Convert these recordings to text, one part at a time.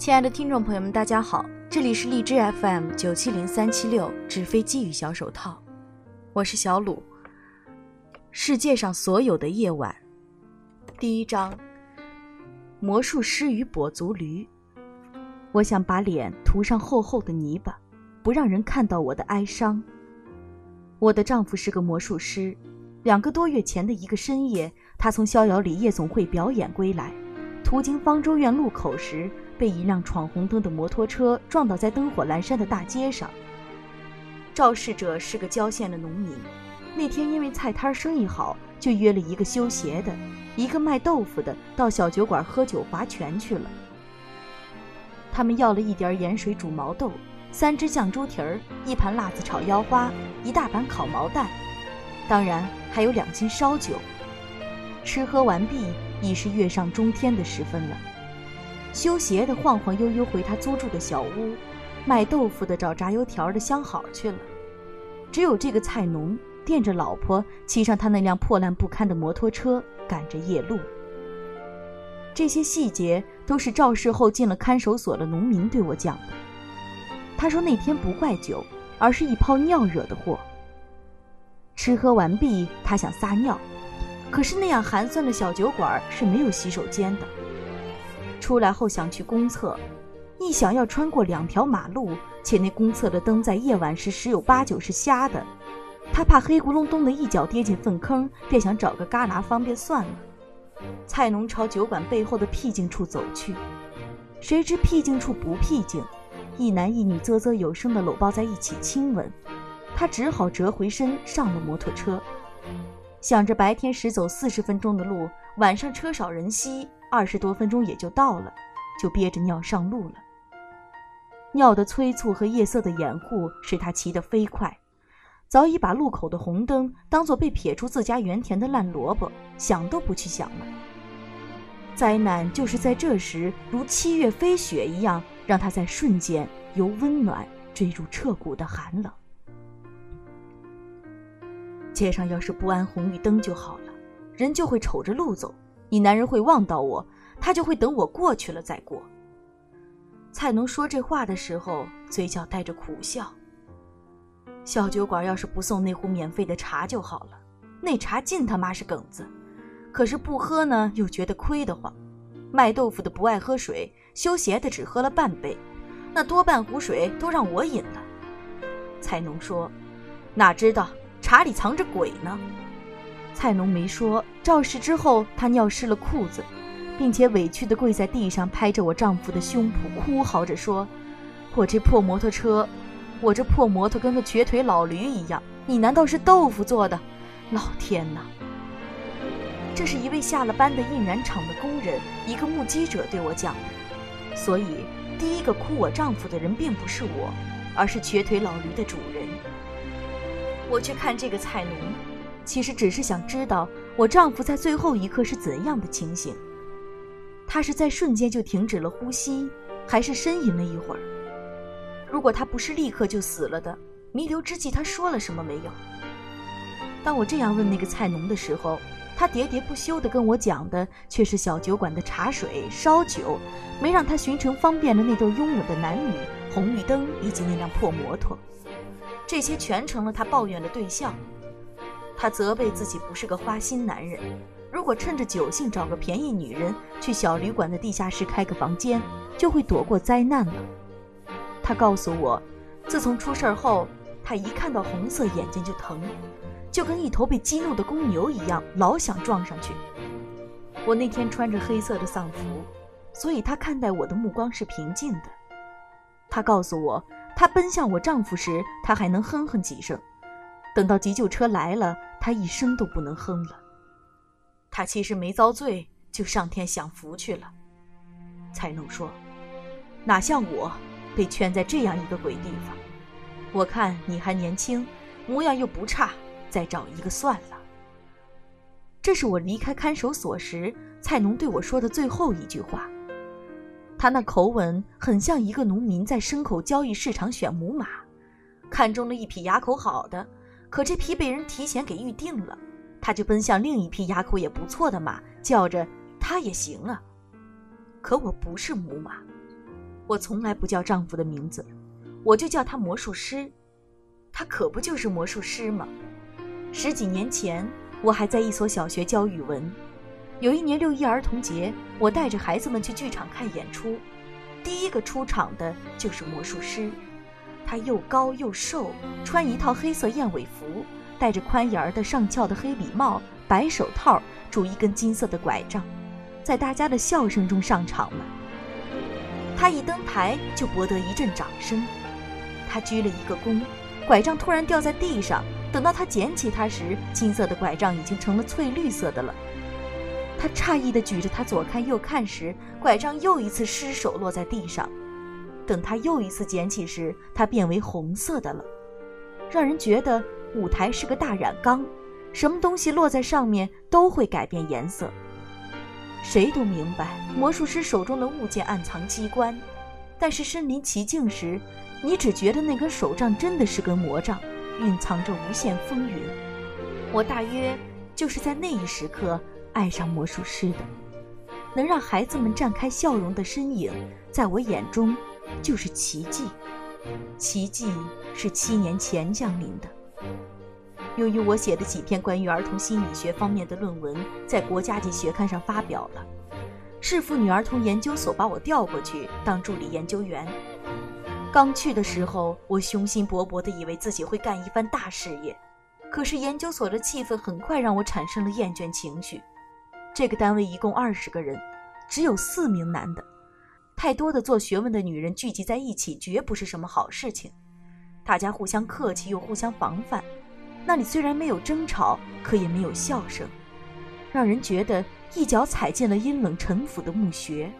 亲爱的听众朋友们，大家好，这里是荔枝 FM 九七零三七六纸飞机与小手套，我是小鲁。世界上所有的夜晚，第一章：魔术师与跛足驴。我想把脸涂上厚厚的泥巴，不让人看到我的哀伤。我的丈夫是个魔术师，两个多月前的一个深夜，他从逍遥里夜总会表演归来，途经方舟院路口时，被一辆闯红灯的摩托车撞倒在灯火阑珊的大街上。肇事者是个郊县的农民，那天因为菜摊生意好，就约了一个修鞋的，一个卖豆腐的，到小酒馆喝酒划拳去了。他们要了一碟盐水煮毛豆，三只酱猪蹄儿，一盘辣子炒腰花，一大盘烤毛蛋，当然还有两斤烧酒。吃喝完毕，已是月上中天的时分了。修鞋的晃晃悠悠回他租住的小屋，卖豆腐的找炸油条的相好去了。只有这个菜农惦着老婆，骑上他那辆破烂不堪的摩托车，赶着夜路。这些细节都是肇事后进了看守所的农民对我讲的。他说那天不怪酒，而是一泡尿惹的祸。吃喝完毕，他想撒尿，可是那样寒酸的小酒馆是没有洗手间的。出来后想去公厕，一想要穿过两条马路，且那公厕的灯在夜晚时十有八九是瞎的，他怕黑咕隆咚的一脚跌进粪坑，便想找个旮旯方便算了。菜农朝酒馆背后的僻静处走去，谁知僻静处不僻静，一男一女啧啧有声地搂抱在一起亲吻。他只好折回身上了摩托车，想着白天时走四十分钟的路，晚上车少人稀，二十多分钟也就到了，就憋着尿上路了。尿的催促和夜色的掩护使他骑得飞快，早已把路口的红灯当作被撇出自家园田的烂萝卜，想都不去想了。灾难就是在这时，如七月飞雪一样，让他在瞬间由温暖坠入彻骨的寒冷。街上要是不安红绿灯就好了，人就会瞅着路走，你男人会望到我，他就会等我过去了再过。菜农说这话的时候，嘴角带着苦笑。小酒馆要是不送那壶免费的茶就好了，那茶尽他妈是梗子。可是不喝呢，又觉得亏得慌。卖豆腐的不爱喝水，修鞋的只喝了半杯，那多半壶水都让我饮了。菜农说：“哪知道茶里藏着鬼呢？”菜农没说。肇事之后，他尿湿了裤子，并且委屈地跪在地上，拍着我丈夫的胸脯，哭嚎着说：“我这破摩托车，我这破摩托跟个瘸腿老驴一样，你难道是豆腐做的？老天哪！”这是一位下了班的印染厂的工人，一个目击者对我讲的。所以，第一个哭我丈夫的人并不是我，而是瘸腿老驴的主人。我去看这个菜农，其实只是想知道我丈夫在最后一刻是怎样的情形。他是在瞬间就停止了呼吸，还是呻吟了一会儿？如果他不是立刻就死了的，弥留之际他说了什么没有？当我这样问那个菜农的时候，他喋喋不休地跟我讲的却是小酒馆的茶水、烧酒，没让他寻成方便的那对拥吻的男女、红绿灯以及那辆破摩托，这些全成了他抱怨的对象。他责备自己不是个花心男人，如果趁着酒兴找个便宜女人去小旅馆的地下室开个房间，就会躲过灾难了。他告诉我，自从出事后，他一看到红色眼睛就疼。就跟一头被激怒的公牛一样，老想撞上去。我那天穿着黑色的丧服，所以他看待我的目光是平静的。他告诉我，他奔向我丈夫时，他还能哼哼几声；等到急救车来了，他一声都不能哼了。他其实没遭罪，就上天享福去了。才能说，哪像我，被圈在这样一个鬼地方。我看你还年轻，模样又不差。再找一个算了。这是我离开看守所时，菜农对我说的最后一句话。他那口吻很像一个农民在牲口交易市场选母马，看中了一匹牙口好的，可这匹被人提前给预定了，他就奔向另一匹牙口也不错的马，叫着他也行啊。可我不是母马，我从来不叫丈夫的名字，我就叫他魔术师。他可不就是魔术师吗？十几年前，我还在一所小学教语文。有一年六一儿童节，我带着孩子们去剧场看演出。第一个出场的就是魔术师，他又高又瘦，穿一套黑色燕尾服，戴着宽檐儿的上翘的黑礼帽，白手套，拄一根金色的拐杖，在大家的笑声中上场了。他一登台就博得一阵掌声。他鞠了一个躬，拐杖突然掉在地上。等到他捡起它时，金色的拐杖已经成了翠绿色的了。他诧异地举着它左看右看时，拐杖又一次失手落在地上。等他又一次捡起时，它变为红色的了，让人觉得舞台是个大染缸，什么东西落在上面都会改变颜色。谁都明白魔术师手中的物件暗藏机关，但是身临其境时，你只觉得那根手杖真的是根魔杖，蕴藏着无限风云。我大约就是在那一时刻。爱上魔术师的，能让孩子们绽开笑容的身影，在我眼中就是奇迹。奇迹是七年前降临的。由于我写的几篇关于儿童心理学方面的论文在国家级学刊上发表了，市妇女儿童研究所把我调过去当助理研究员。刚去的时候，我雄心勃勃地以为自己会干一番大事业，可是研究所的气氛很快让我产生了厌倦情绪。这个单位一共二十个人，只有四名男的。太多的做学问的女人聚集在一起，绝不是什么好事情。大家互相客气又互相防范。那里虽然没有争吵，可也没有笑声，让人觉得一脚踩进了阴冷沉腐的墓穴。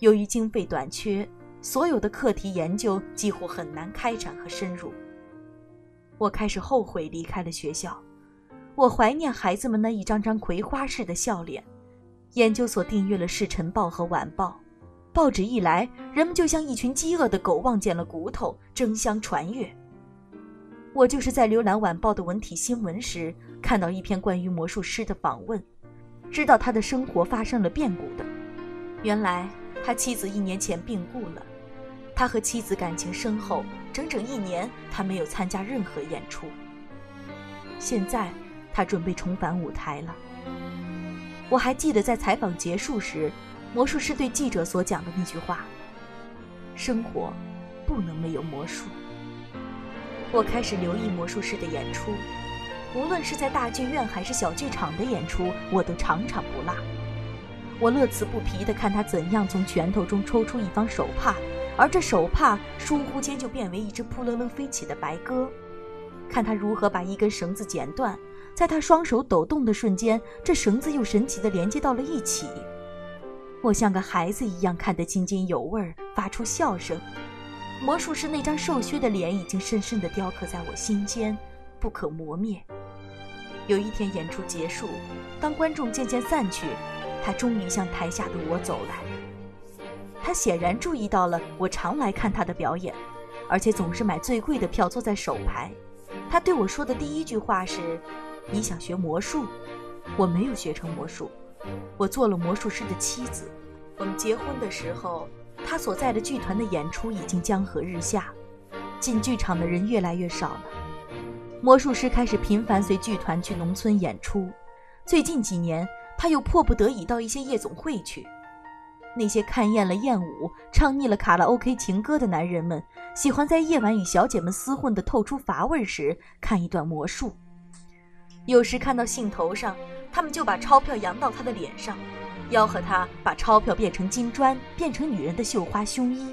由于经费短缺，所有的课题研究几乎很难开展和深入。我开始后悔离开了学校。我怀念孩子们那一张张葵花似的笑脸。研究所订阅了《市晨报》和《晚报》，报纸一来，人们就像一群饥饿的狗望见了骨头，争相传阅。我就是在浏览《晚报》的文体新闻时，看到一篇关于魔术师的访问，知道他的生活发生了变故的。原来他妻子一年前病故了，他和妻子感情深厚，整整一年他没有参加任何演出。现在。他准备重返舞台了。我还记得在采访结束时，魔术师对记者所讲的那句话：“生活不能没有魔术。”我开始留意魔术师的演出，无论是在大剧院还是小剧场的演出，我都场场不落。我乐此不疲地看他怎样从拳头中抽出一方手帕，而这手帕疏忽间就变为一只扑棱棱飞起的白鸽；看他如何把一根绳子剪断。在他双手抖动的瞬间，这绳子又神奇地连接到了一起。我像个孩子一样看得津津有味，发出笑声。魔术师那张瘦削的脸已经深深地雕刻在我心间，不可磨灭。有一天演出结束，当观众渐渐散去，他终于向台下的我走来。他显然注意到了我常来看他的表演，而且总是买最贵的票坐在首排。他对我说的第一句话是。你想学魔术？我没有学成魔术，我做了魔术师的妻子。我们结婚的时候，他所在的剧团的演出已经江河日下，进剧场的人越来越少了。魔术师开始频繁随剧团去农村演出，最近几年他又迫不得已到一些夜总会去。那些看厌了艳舞、唱腻了卡拉 OK 情歌的男人们，喜欢在夜晚与小姐们厮混的透出乏味时，看一段魔术。有时看到兴头上，他们就把钞票扬到他的脸上，吆喝他把钞票变成金砖，变成女人的绣花胸衣。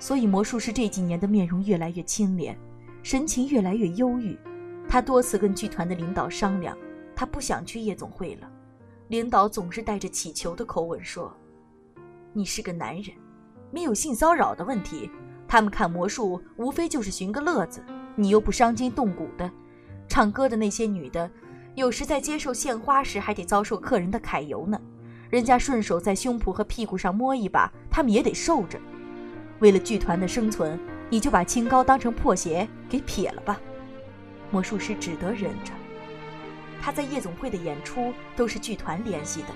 所以魔术师这几年的面容越来越清廉，神情越来越忧郁。他多次跟剧团的领导商量，他不想去夜总会了。领导总是带着乞求的口吻说：“你是个男人，没有性骚扰的问题。他们看魔术无非就是寻个乐子，你又不伤筋动骨的。唱歌的那些女的。”有时在接受献花时，还得遭受客人的揩油呢。人家顺手在胸脯和屁股上摸一把，他们也得受着。为了剧团的生存，你就把清高当成破鞋给撇了吧。魔术师只得忍着。他在夜总会的演出都是剧团联系的，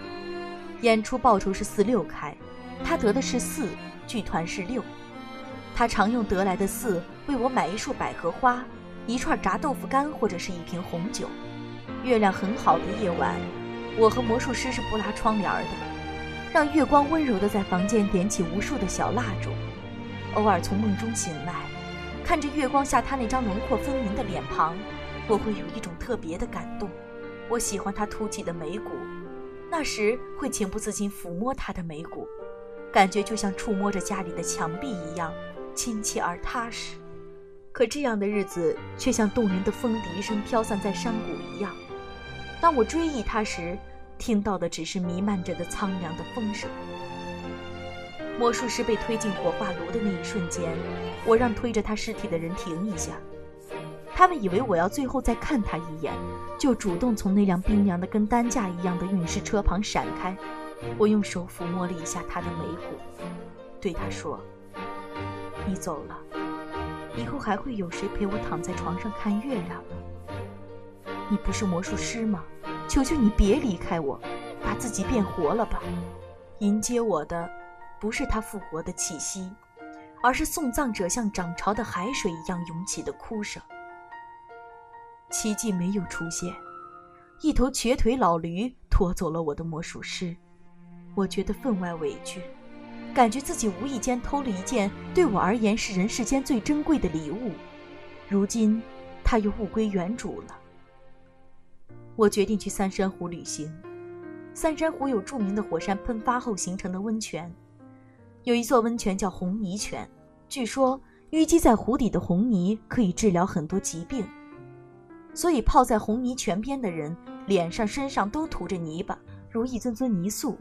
演出报酬是四六开，他得的是四，剧团是六。他常用得来的四为我买一束百合花，一串炸豆腐干或者是一瓶红酒。月亮很好的夜晚，我和魔术师是不拉窗帘的，让月光温柔地在房间点起无数的小蜡烛。偶尔从梦中醒来，看着月光下他那张轮廓分明的脸庞，我会有一种特别的感动。我喜欢他凸起的眉骨，那时会情不自禁抚摸他的眉骨，感觉就像触摸着家里的墙壁一样。亲切而踏实，可这样的日子却像动人的风笛声飘散在山谷一样。当我追忆他时，听到的只是弥漫着的苍凉的风声。魔术师被推进火化炉的那一瞬间，我让推着他尸体的人停一下。他们以为我要最后再看他一眼，就主动从那辆冰凉的跟担架一样的运尸车旁闪开。我用手抚摸了一下他的眉骨，对他说。你走了，以后还会有谁陪我躺在床上看月亮呢？你不是魔术师吗？求求你别离开我，把自己变活了吧！迎接我的，不是他复活的气息，而是送葬者像涨潮的海水一样涌起的哭声。奇迹没有出现，一头瘸腿老驴拖走了我的魔术师，我觉得分外委屈。感觉自己无意间偷了一件对我而言是人世间最珍贵的礼物，如今它又物归原主了。我决定去三山湖旅行。三山湖有著名的火山喷发后形成的温泉，有一座温泉叫红泥泉，据说淤积在湖底的红泥可以治疗很多疾病，所以泡在红泥泉边的人脸上、身上都涂着泥巴，如一尊尊泥塑。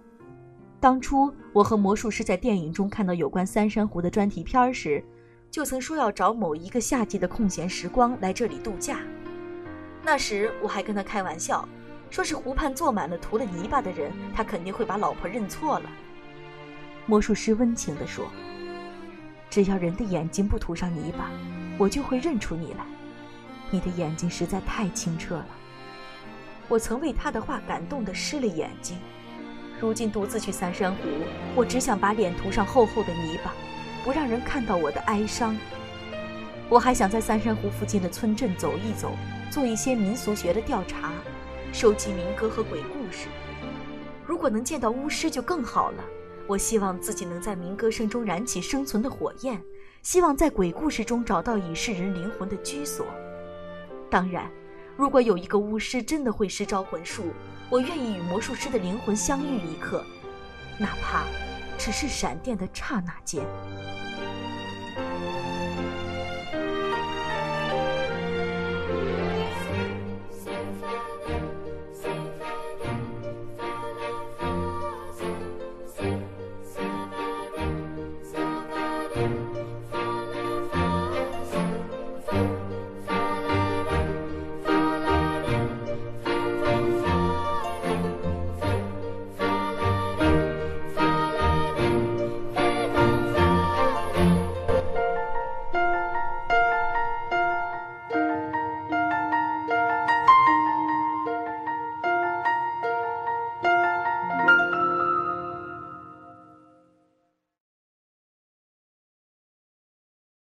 当初我和魔术师在电影中看到有关三山湖的专题片时，就曾说要找某一个夏季的空闲时光来这里度假。那时我还跟他开玩笑，说是湖畔坐满了涂了泥巴的人，他肯定会把老婆认错了。魔术师温情地说：“只要人的眼睛不涂上泥巴，我就会认出你来。你的眼睛实在太清澈了。”我曾为他的话感动得湿了眼睛。如今独自去三山湖，我只想把脸涂上厚厚的泥巴，不让人看到我的哀伤。我还想在三山湖附近的村镇走一走，做一些民俗学的调查，收集民歌和鬼故事。如果能见到巫师就更好了。我希望自己能在民歌声中燃起生存的火焰，希望在鬼故事中找到已逝人灵魂的居所。当然，如果有一个巫师真的会施招魂术。我愿意与魔术师的灵魂相遇一刻，哪怕只是闪电的刹那间。